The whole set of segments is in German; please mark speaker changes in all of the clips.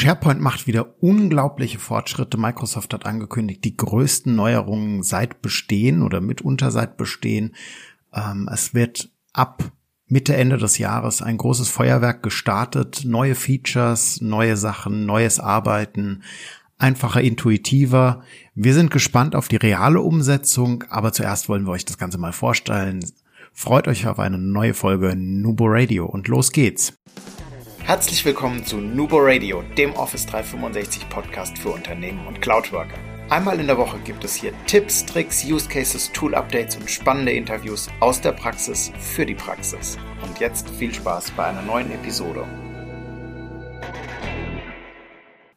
Speaker 1: SharePoint macht wieder unglaubliche Fortschritte. Microsoft hat angekündigt, die größten Neuerungen seit Bestehen oder mitunter seit Bestehen. Ähm, es wird ab Mitte, Ende des Jahres ein großes Feuerwerk gestartet. Neue Features, neue Sachen, neues Arbeiten, einfacher, intuitiver. Wir sind gespannt auf die reale Umsetzung, aber zuerst wollen wir euch das Ganze mal vorstellen. Freut euch auf eine neue Folge Nubo Radio und los geht's.
Speaker 2: Herzlich willkommen zu Nubo Radio, dem Office 365 Podcast für Unternehmen und Cloudworker. Einmal in der Woche gibt es hier Tipps, Tricks, Use Cases, Tool Updates und spannende Interviews aus der Praxis für die Praxis. Und jetzt viel Spaß bei einer neuen Episode.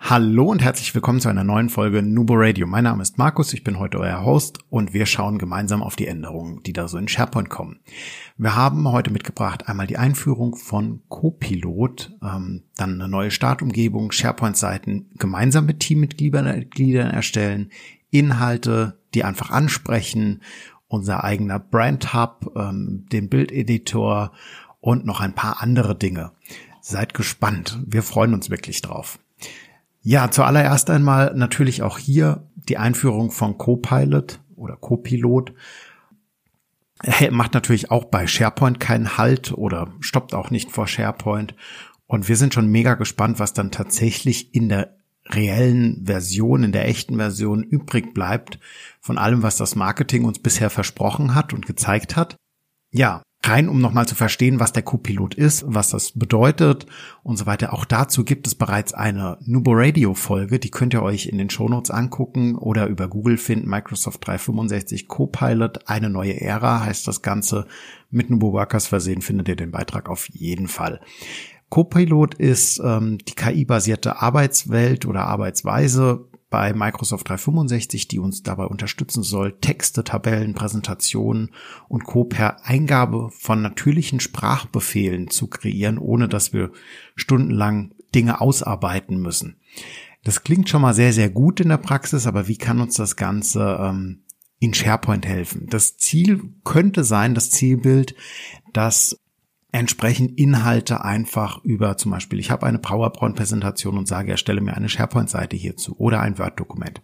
Speaker 1: Hallo und herzlich willkommen zu einer neuen Folge Nubo Radio. Mein Name ist Markus, ich bin heute euer Host und wir schauen gemeinsam auf die Änderungen, die da so in SharePoint kommen. Wir haben heute mitgebracht einmal die Einführung von Copilot, ähm, dann eine neue Startumgebung, SharePoint-Seiten gemeinsam mit Teammitgliedern erstellen, Inhalte, die einfach ansprechen, unser eigener Brand Hub, ähm, den Bildeditor und noch ein paar andere Dinge. Seid gespannt. Wir freuen uns wirklich drauf. Ja, zuallererst einmal natürlich auch hier die Einführung von Copilot oder Copilot. Macht natürlich auch bei SharePoint keinen Halt oder stoppt auch nicht vor SharePoint. Und wir sind schon mega gespannt, was dann tatsächlich in der reellen Version, in der echten Version übrig bleibt von allem, was das Marketing uns bisher versprochen hat und gezeigt hat. Ja, rein, um nochmal zu verstehen, was der Co-Pilot ist, was das bedeutet und so weiter. Auch dazu gibt es bereits eine Nubo Radio Folge, die könnt ihr euch in den Shownotes angucken oder über Google finden, Microsoft 365 Copilot, eine neue Ära heißt das Ganze. Mit Nubo Workers versehen findet ihr den Beitrag auf jeden Fall. Copilot ist ähm, die KI-basierte Arbeitswelt oder Arbeitsweise, bei Microsoft 365, die uns dabei unterstützen soll, Texte, Tabellen, Präsentationen und Co. per Eingabe von natürlichen Sprachbefehlen zu kreieren, ohne dass wir stundenlang Dinge ausarbeiten müssen. Das klingt schon mal sehr, sehr gut in der Praxis, aber wie kann uns das Ganze ähm, in SharePoint helfen? Das Ziel könnte sein, das Zielbild, dass entsprechend Inhalte einfach über zum Beispiel, ich habe eine PowerPoint-Präsentation und sage, erstelle mir eine SharePoint-Seite hierzu oder ein Word-Dokument.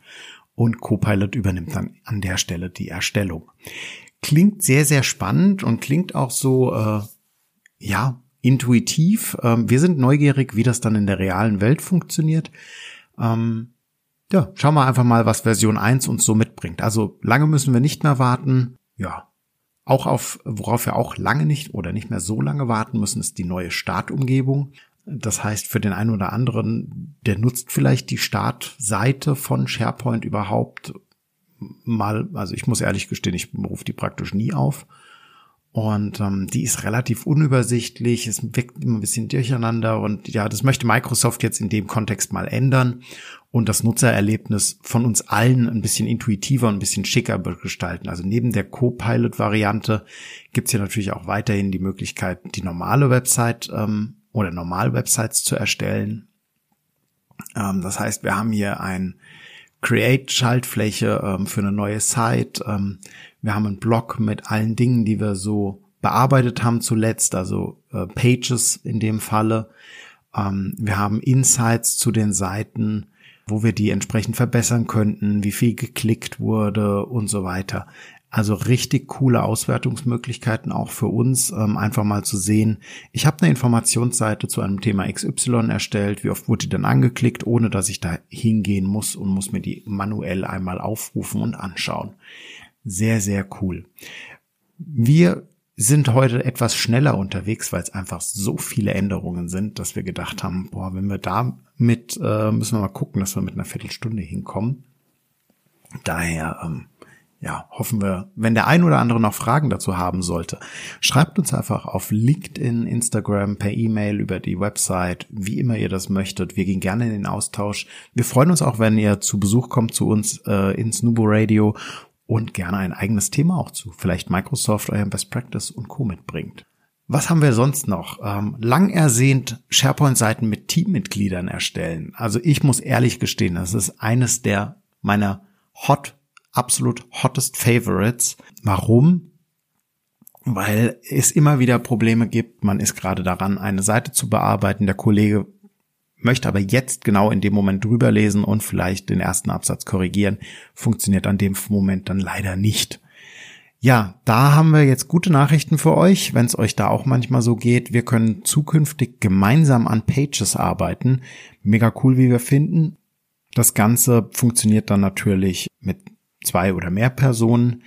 Speaker 1: Und Copilot übernimmt dann an der Stelle die Erstellung. Klingt sehr, sehr spannend und klingt auch so, äh, ja, intuitiv. Ähm, wir sind neugierig, wie das dann in der realen Welt funktioniert. Ähm, ja, schauen wir einfach mal, was Version 1 uns so mitbringt. Also lange müssen wir nicht mehr warten. Ja, auch auf, worauf wir auch lange nicht oder nicht mehr so lange warten müssen, ist die neue Startumgebung. Das heißt, für den einen oder anderen, der nutzt vielleicht die Startseite von SharePoint überhaupt mal, also ich muss ehrlich gestehen, ich rufe die praktisch nie auf. Und ähm, die ist relativ unübersichtlich, es wirkt immer ein bisschen durcheinander und ja, das möchte Microsoft jetzt in dem Kontext mal ändern und das Nutzererlebnis von uns allen ein bisschen intuitiver und ein bisschen schicker gestalten. Also neben der Co-Pilot-Variante gibt's hier natürlich auch weiterhin die Möglichkeit, die normale Website ähm, oder normale Websites zu erstellen. Ähm, das heißt, wir haben hier ein Create-Schaltfläche ähm, für eine neue Site. Ähm, wir haben einen Blog mit allen Dingen, die wir so bearbeitet haben zuletzt, also äh, Pages in dem Falle. Ähm, wir haben Insights zu den Seiten, wo wir die entsprechend verbessern könnten, wie viel geklickt wurde und so weiter. Also richtig coole Auswertungsmöglichkeiten auch für uns, ähm, einfach mal zu sehen. Ich habe eine Informationsseite zu einem Thema XY erstellt. Wie oft wurde die dann angeklickt, ohne dass ich da hingehen muss und muss mir die manuell einmal aufrufen und anschauen. Sehr, sehr cool. Wir sind heute etwas schneller unterwegs, weil es einfach so viele Änderungen sind, dass wir gedacht haben, boah, wenn wir da mit, äh, müssen wir mal gucken, dass wir mit einer Viertelstunde hinkommen. Daher, ähm, ja, hoffen wir, wenn der ein oder andere noch Fragen dazu haben sollte, schreibt uns einfach auf LinkedIn, Instagram, per E-Mail, über die Website, wie immer ihr das möchtet. Wir gehen gerne in den Austausch. Wir freuen uns auch, wenn ihr zu Besuch kommt zu uns äh, ins Nubo Radio und gerne ein eigenes Thema auch zu, vielleicht Microsoft euren Best Practice und Co. mitbringt. Was haben wir sonst noch? Ähm, lang ersehnt SharePoint-Seiten mit Teammitgliedern erstellen. Also ich muss ehrlich gestehen, das ist eines der meiner hot, absolut hottest Favorites. Warum? Weil es immer wieder Probleme gibt. Man ist gerade daran, eine Seite zu bearbeiten. Der Kollege möchte aber jetzt genau in dem Moment drüber lesen und vielleicht den ersten Absatz korrigieren, funktioniert an dem Moment dann leider nicht. Ja, da haben wir jetzt gute Nachrichten für euch, wenn es euch da auch manchmal so geht. Wir können zukünftig gemeinsam an Pages arbeiten. Mega cool, wie wir finden. Das Ganze funktioniert dann natürlich mit zwei oder mehr Personen.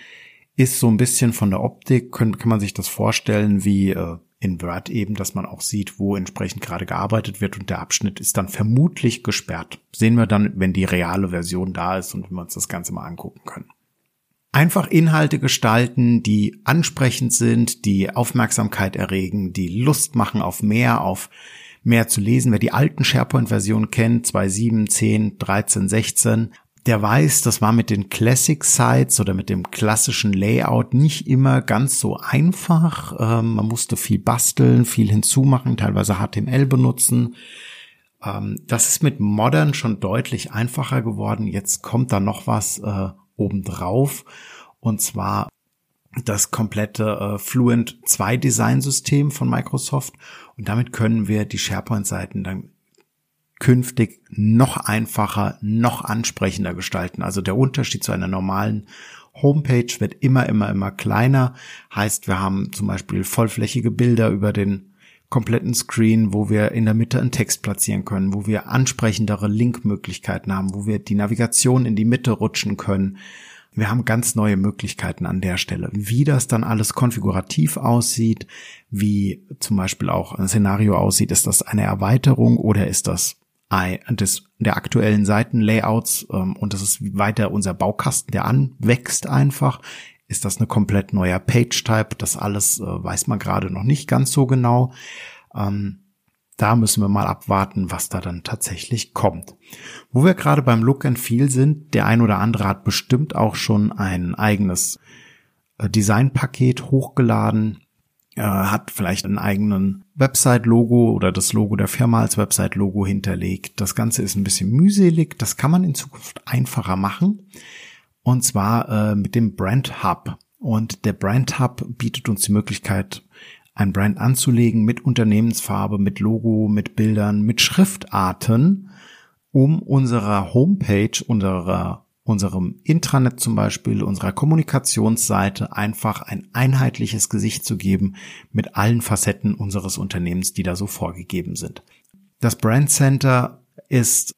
Speaker 1: Ist so ein bisschen von der Optik, kann, kann man sich das vorstellen wie äh, in Word eben, dass man auch sieht, wo entsprechend gerade gearbeitet wird und der Abschnitt ist dann vermutlich gesperrt. Sehen wir dann, wenn die reale Version da ist und wenn wir uns das Ganze mal angucken können. Einfach Inhalte gestalten, die ansprechend sind, die Aufmerksamkeit erregen, die Lust machen auf mehr, auf mehr zu lesen. Wer die alten SharePoint-Versionen kennt, 2.7, 10, 13, 16, der weiß, das war mit den Classic Sites oder mit dem klassischen Layout nicht immer ganz so einfach. Ähm, man musste viel basteln, viel hinzumachen, teilweise HTML benutzen. Ähm, das ist mit Modern schon deutlich einfacher geworden. Jetzt kommt da noch was äh, obendrauf und zwar das komplette äh, Fluent 2 Design-System von Microsoft und damit können wir die SharePoint-Seiten dann künftig noch einfacher, noch ansprechender gestalten. Also der Unterschied zu einer normalen Homepage wird immer, immer, immer kleiner. Heißt, wir haben zum Beispiel vollflächige Bilder über den kompletten Screen, wo wir in der Mitte einen Text platzieren können, wo wir ansprechendere Linkmöglichkeiten haben, wo wir die Navigation in die Mitte rutschen können. Wir haben ganz neue Möglichkeiten an der Stelle. Wie das dann alles konfigurativ aussieht, wie zum Beispiel auch ein Szenario aussieht, ist das eine Erweiterung oder ist das des, der aktuellen Seitenlayouts ähm, und das ist weiter unser Baukasten, der anwächst einfach. Ist das eine komplett neuer Page-Type? Das alles äh, weiß man gerade noch nicht ganz so genau. Ähm, da müssen wir mal abwarten, was da dann tatsächlich kommt. Wo wir gerade beim Look and Feel sind, der ein oder andere hat bestimmt auch schon ein eigenes äh, Designpaket hochgeladen äh, hat vielleicht einen eigenen Website-Logo oder das Logo der Firma als Website-Logo hinterlegt. Das Ganze ist ein bisschen mühselig. Das kann man in Zukunft einfacher machen. Und zwar äh, mit dem Brand Hub. Und der Brand Hub bietet uns die Möglichkeit, ein Brand anzulegen mit Unternehmensfarbe, mit Logo, mit Bildern, mit Schriftarten, um unserer Homepage, unserer unserem Intranet zum Beispiel, unserer Kommunikationsseite einfach ein einheitliches Gesicht zu geben mit allen Facetten unseres Unternehmens, die da so vorgegeben sind. Das Brand Center ist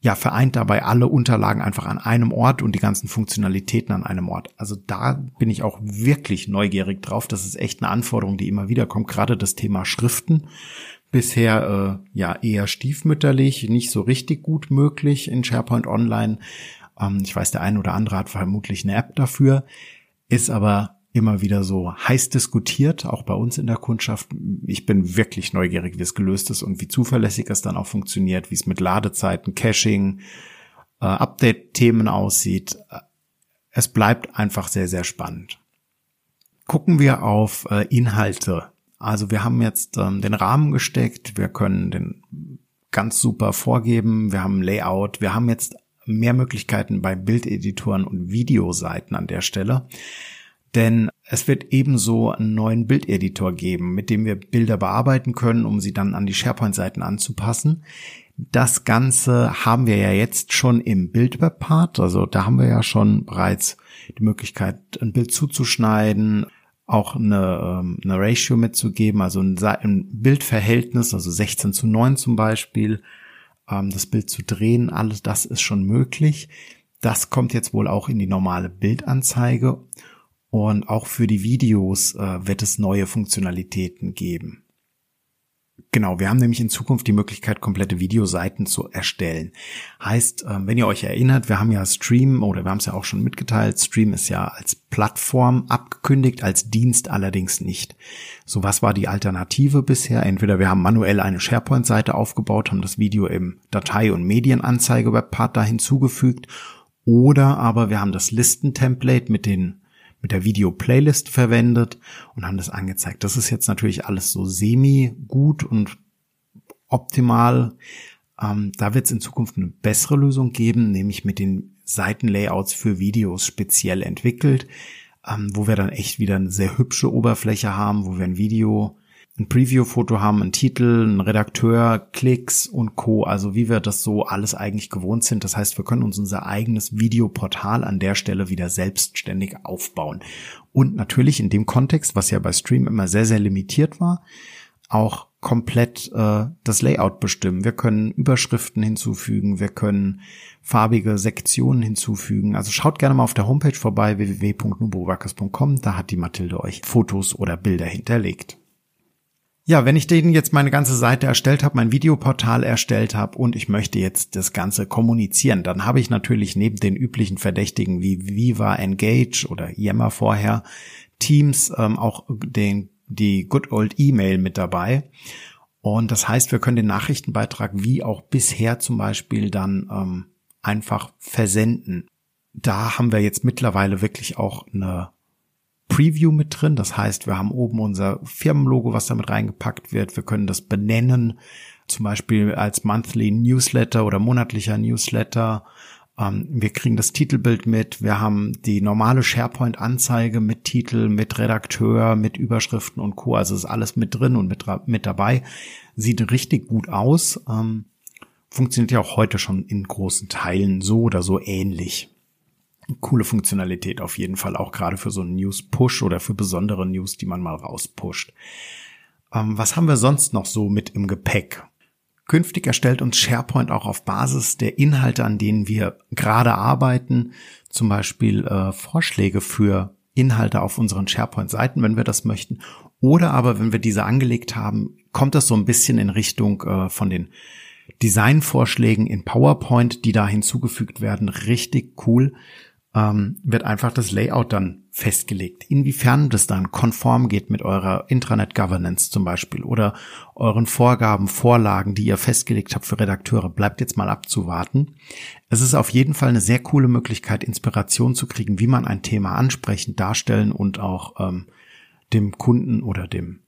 Speaker 1: ja vereint dabei alle Unterlagen einfach an einem Ort und die ganzen Funktionalitäten an einem Ort. Also da bin ich auch wirklich neugierig drauf. Das ist echt eine Anforderung, die immer wieder kommt. Gerade das Thema Schriften bisher äh, ja eher stiefmütterlich, nicht so richtig gut möglich in SharePoint Online. Ähm, ich weiß, der eine oder andere hat vermutlich eine App dafür, ist aber immer wieder so heiß diskutiert, auch bei uns in der Kundschaft. Ich bin wirklich neugierig, wie es gelöst ist und wie zuverlässig es dann auch funktioniert, wie es mit Ladezeiten, Caching, äh, Update-Themen aussieht. Es bleibt einfach sehr, sehr spannend. Gucken wir auf äh, Inhalte. Also wir haben jetzt ähm, den Rahmen gesteckt, wir können den ganz super vorgeben, wir haben Layout, wir haben jetzt mehr Möglichkeiten bei Bildeditoren und Videoseiten an der Stelle. Denn es wird ebenso einen neuen Bildeditor geben, mit dem wir Bilder bearbeiten können, um sie dann an die SharePoint-Seiten anzupassen. Das Ganze haben wir ja jetzt schon im Bildweb-Part. Also da haben wir ja schon bereits die Möglichkeit, ein Bild zuzuschneiden, auch eine, ähm, eine Ratio mitzugeben, also ein Bildverhältnis, also 16 zu 9 zum Beispiel, ähm, das Bild zu drehen, alles das ist schon möglich. Das kommt jetzt wohl auch in die normale Bildanzeige und auch für die Videos äh, wird es neue Funktionalitäten geben. Genau, wir haben nämlich in Zukunft die Möglichkeit, komplette Videoseiten zu erstellen. Heißt, ähm, wenn ihr euch erinnert, wir haben ja Stream oder wir haben es ja auch schon mitgeteilt, Stream ist ja als Plattform abgekündigt, als Dienst allerdings nicht. So, was war die Alternative bisher? Entweder wir haben manuell eine SharePoint-Seite aufgebaut, haben das Video im Datei- und Medienanzeige-Webpart da hinzugefügt oder aber wir haben das Listen-Template mit den mit der Video-Playlist verwendet und haben das angezeigt. Das ist jetzt natürlich alles so semi gut und optimal. Ähm, da wird es in Zukunft eine bessere Lösung geben, nämlich mit den Seitenlayouts für Videos speziell entwickelt, ähm, wo wir dann echt wieder eine sehr hübsche Oberfläche haben, wo wir ein Video ein Preview-Foto haben, einen Titel, einen Redakteur, Klicks und Co. Also wie wir das so alles eigentlich gewohnt sind. Das heißt, wir können uns unser eigenes Videoportal an der Stelle wieder selbstständig aufbauen. Und natürlich in dem Kontext, was ja bei Stream immer sehr, sehr limitiert war, auch komplett äh, das Layout bestimmen. Wir können Überschriften hinzufügen, wir können farbige Sektionen hinzufügen. Also schaut gerne mal auf der Homepage vorbei www.nuboworkers.com, da hat die Mathilde euch Fotos oder Bilder hinterlegt. Ja, wenn ich denen jetzt meine ganze Seite erstellt habe, mein Videoportal erstellt habe und ich möchte jetzt das Ganze kommunizieren, dann habe ich natürlich neben den üblichen Verdächtigen wie Viva, Engage oder Yammer vorher, Teams ähm, auch den, die Good Old E-Mail mit dabei. Und das heißt, wir können den Nachrichtenbeitrag wie auch bisher zum Beispiel dann ähm, einfach versenden. Da haben wir jetzt mittlerweile wirklich auch eine Preview mit drin. Das heißt, wir haben oben unser Firmenlogo, was damit reingepackt wird. Wir können das benennen, zum Beispiel als Monthly Newsletter oder monatlicher Newsletter. Ähm, wir kriegen das Titelbild mit. Wir haben die normale SharePoint-Anzeige mit Titel, mit Redakteur, mit Überschriften und Co. Also ist alles mit drin und mit, mit dabei. Sieht richtig gut aus. Ähm, funktioniert ja auch heute schon in großen Teilen so oder so ähnlich coole Funktionalität auf jeden Fall, auch gerade für so einen News-Push oder für besondere News, die man mal rauspusht. Ähm, was haben wir sonst noch so mit im Gepäck? Künftig erstellt uns SharePoint auch auf Basis der Inhalte, an denen wir gerade arbeiten, zum Beispiel äh, Vorschläge für Inhalte auf unseren SharePoint-Seiten, wenn wir das möchten. Oder aber, wenn wir diese angelegt haben, kommt das so ein bisschen in Richtung äh, von den Designvorschlägen in PowerPoint, die da hinzugefügt werden. Richtig cool ähm, wird einfach das Layout dann festgelegt. Inwiefern das dann konform geht mit eurer Intranet Governance zum Beispiel oder euren Vorgaben, Vorlagen, die ihr festgelegt habt für Redakteure, bleibt jetzt mal abzuwarten. Es ist auf jeden Fall eine sehr coole Möglichkeit, Inspiration zu kriegen, wie man ein Thema ansprechend darstellen und auch ähm, dem Kunden oder dem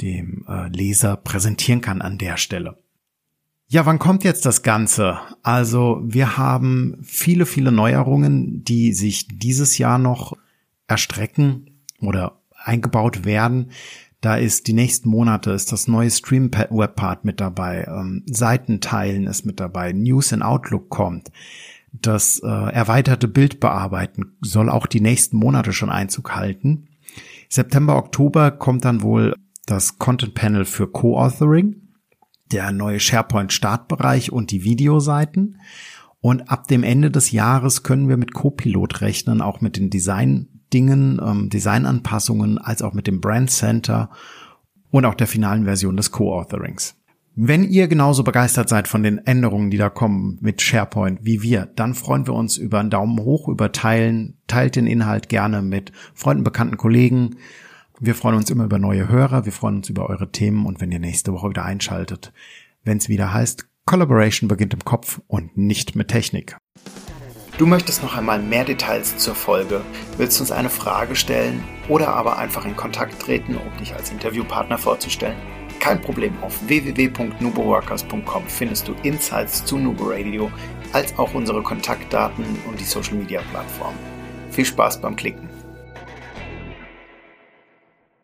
Speaker 1: dem äh, Leser präsentieren kann an der Stelle. Ja, wann kommt jetzt das Ganze? Also wir haben viele, viele Neuerungen, die sich dieses Jahr noch erstrecken oder eingebaut werden. Da ist die nächsten Monate ist das neue Stream Webpart mit dabei, ähm, Seitenteilen ist mit dabei, News in Outlook kommt. Das äh, erweiterte Bildbearbeiten soll auch die nächsten Monate schon Einzug halten. September, Oktober kommt dann wohl das Content Panel für Co-Authoring der neue SharePoint-Startbereich und die Videoseiten. Und ab dem Ende des Jahres können wir mit Copilot rechnen, auch mit den Design-Dingen, ähm, Designanpassungen, als auch mit dem Brand Center und auch der finalen Version des Co-Authorings. Wenn ihr genauso begeistert seid von den Änderungen, die da kommen mit SharePoint wie wir, dann freuen wir uns über einen Daumen hoch, über Teilen, teilt den Inhalt gerne mit Freunden, bekannten Kollegen wir freuen uns immer über neue Hörer, wir freuen uns über eure Themen und wenn ihr nächste Woche wieder einschaltet, wenn es wieder heißt, Collaboration beginnt im Kopf und nicht mit Technik.
Speaker 2: Du möchtest noch einmal mehr Details zur Folge, willst uns eine Frage stellen oder aber einfach in Kontakt treten, um dich als Interviewpartner vorzustellen? Kein Problem, auf www.nuboworkers.com findest du Insights zu Nubo Radio, als auch unsere Kontaktdaten und die Social Media Plattform. Viel Spaß beim Klicken!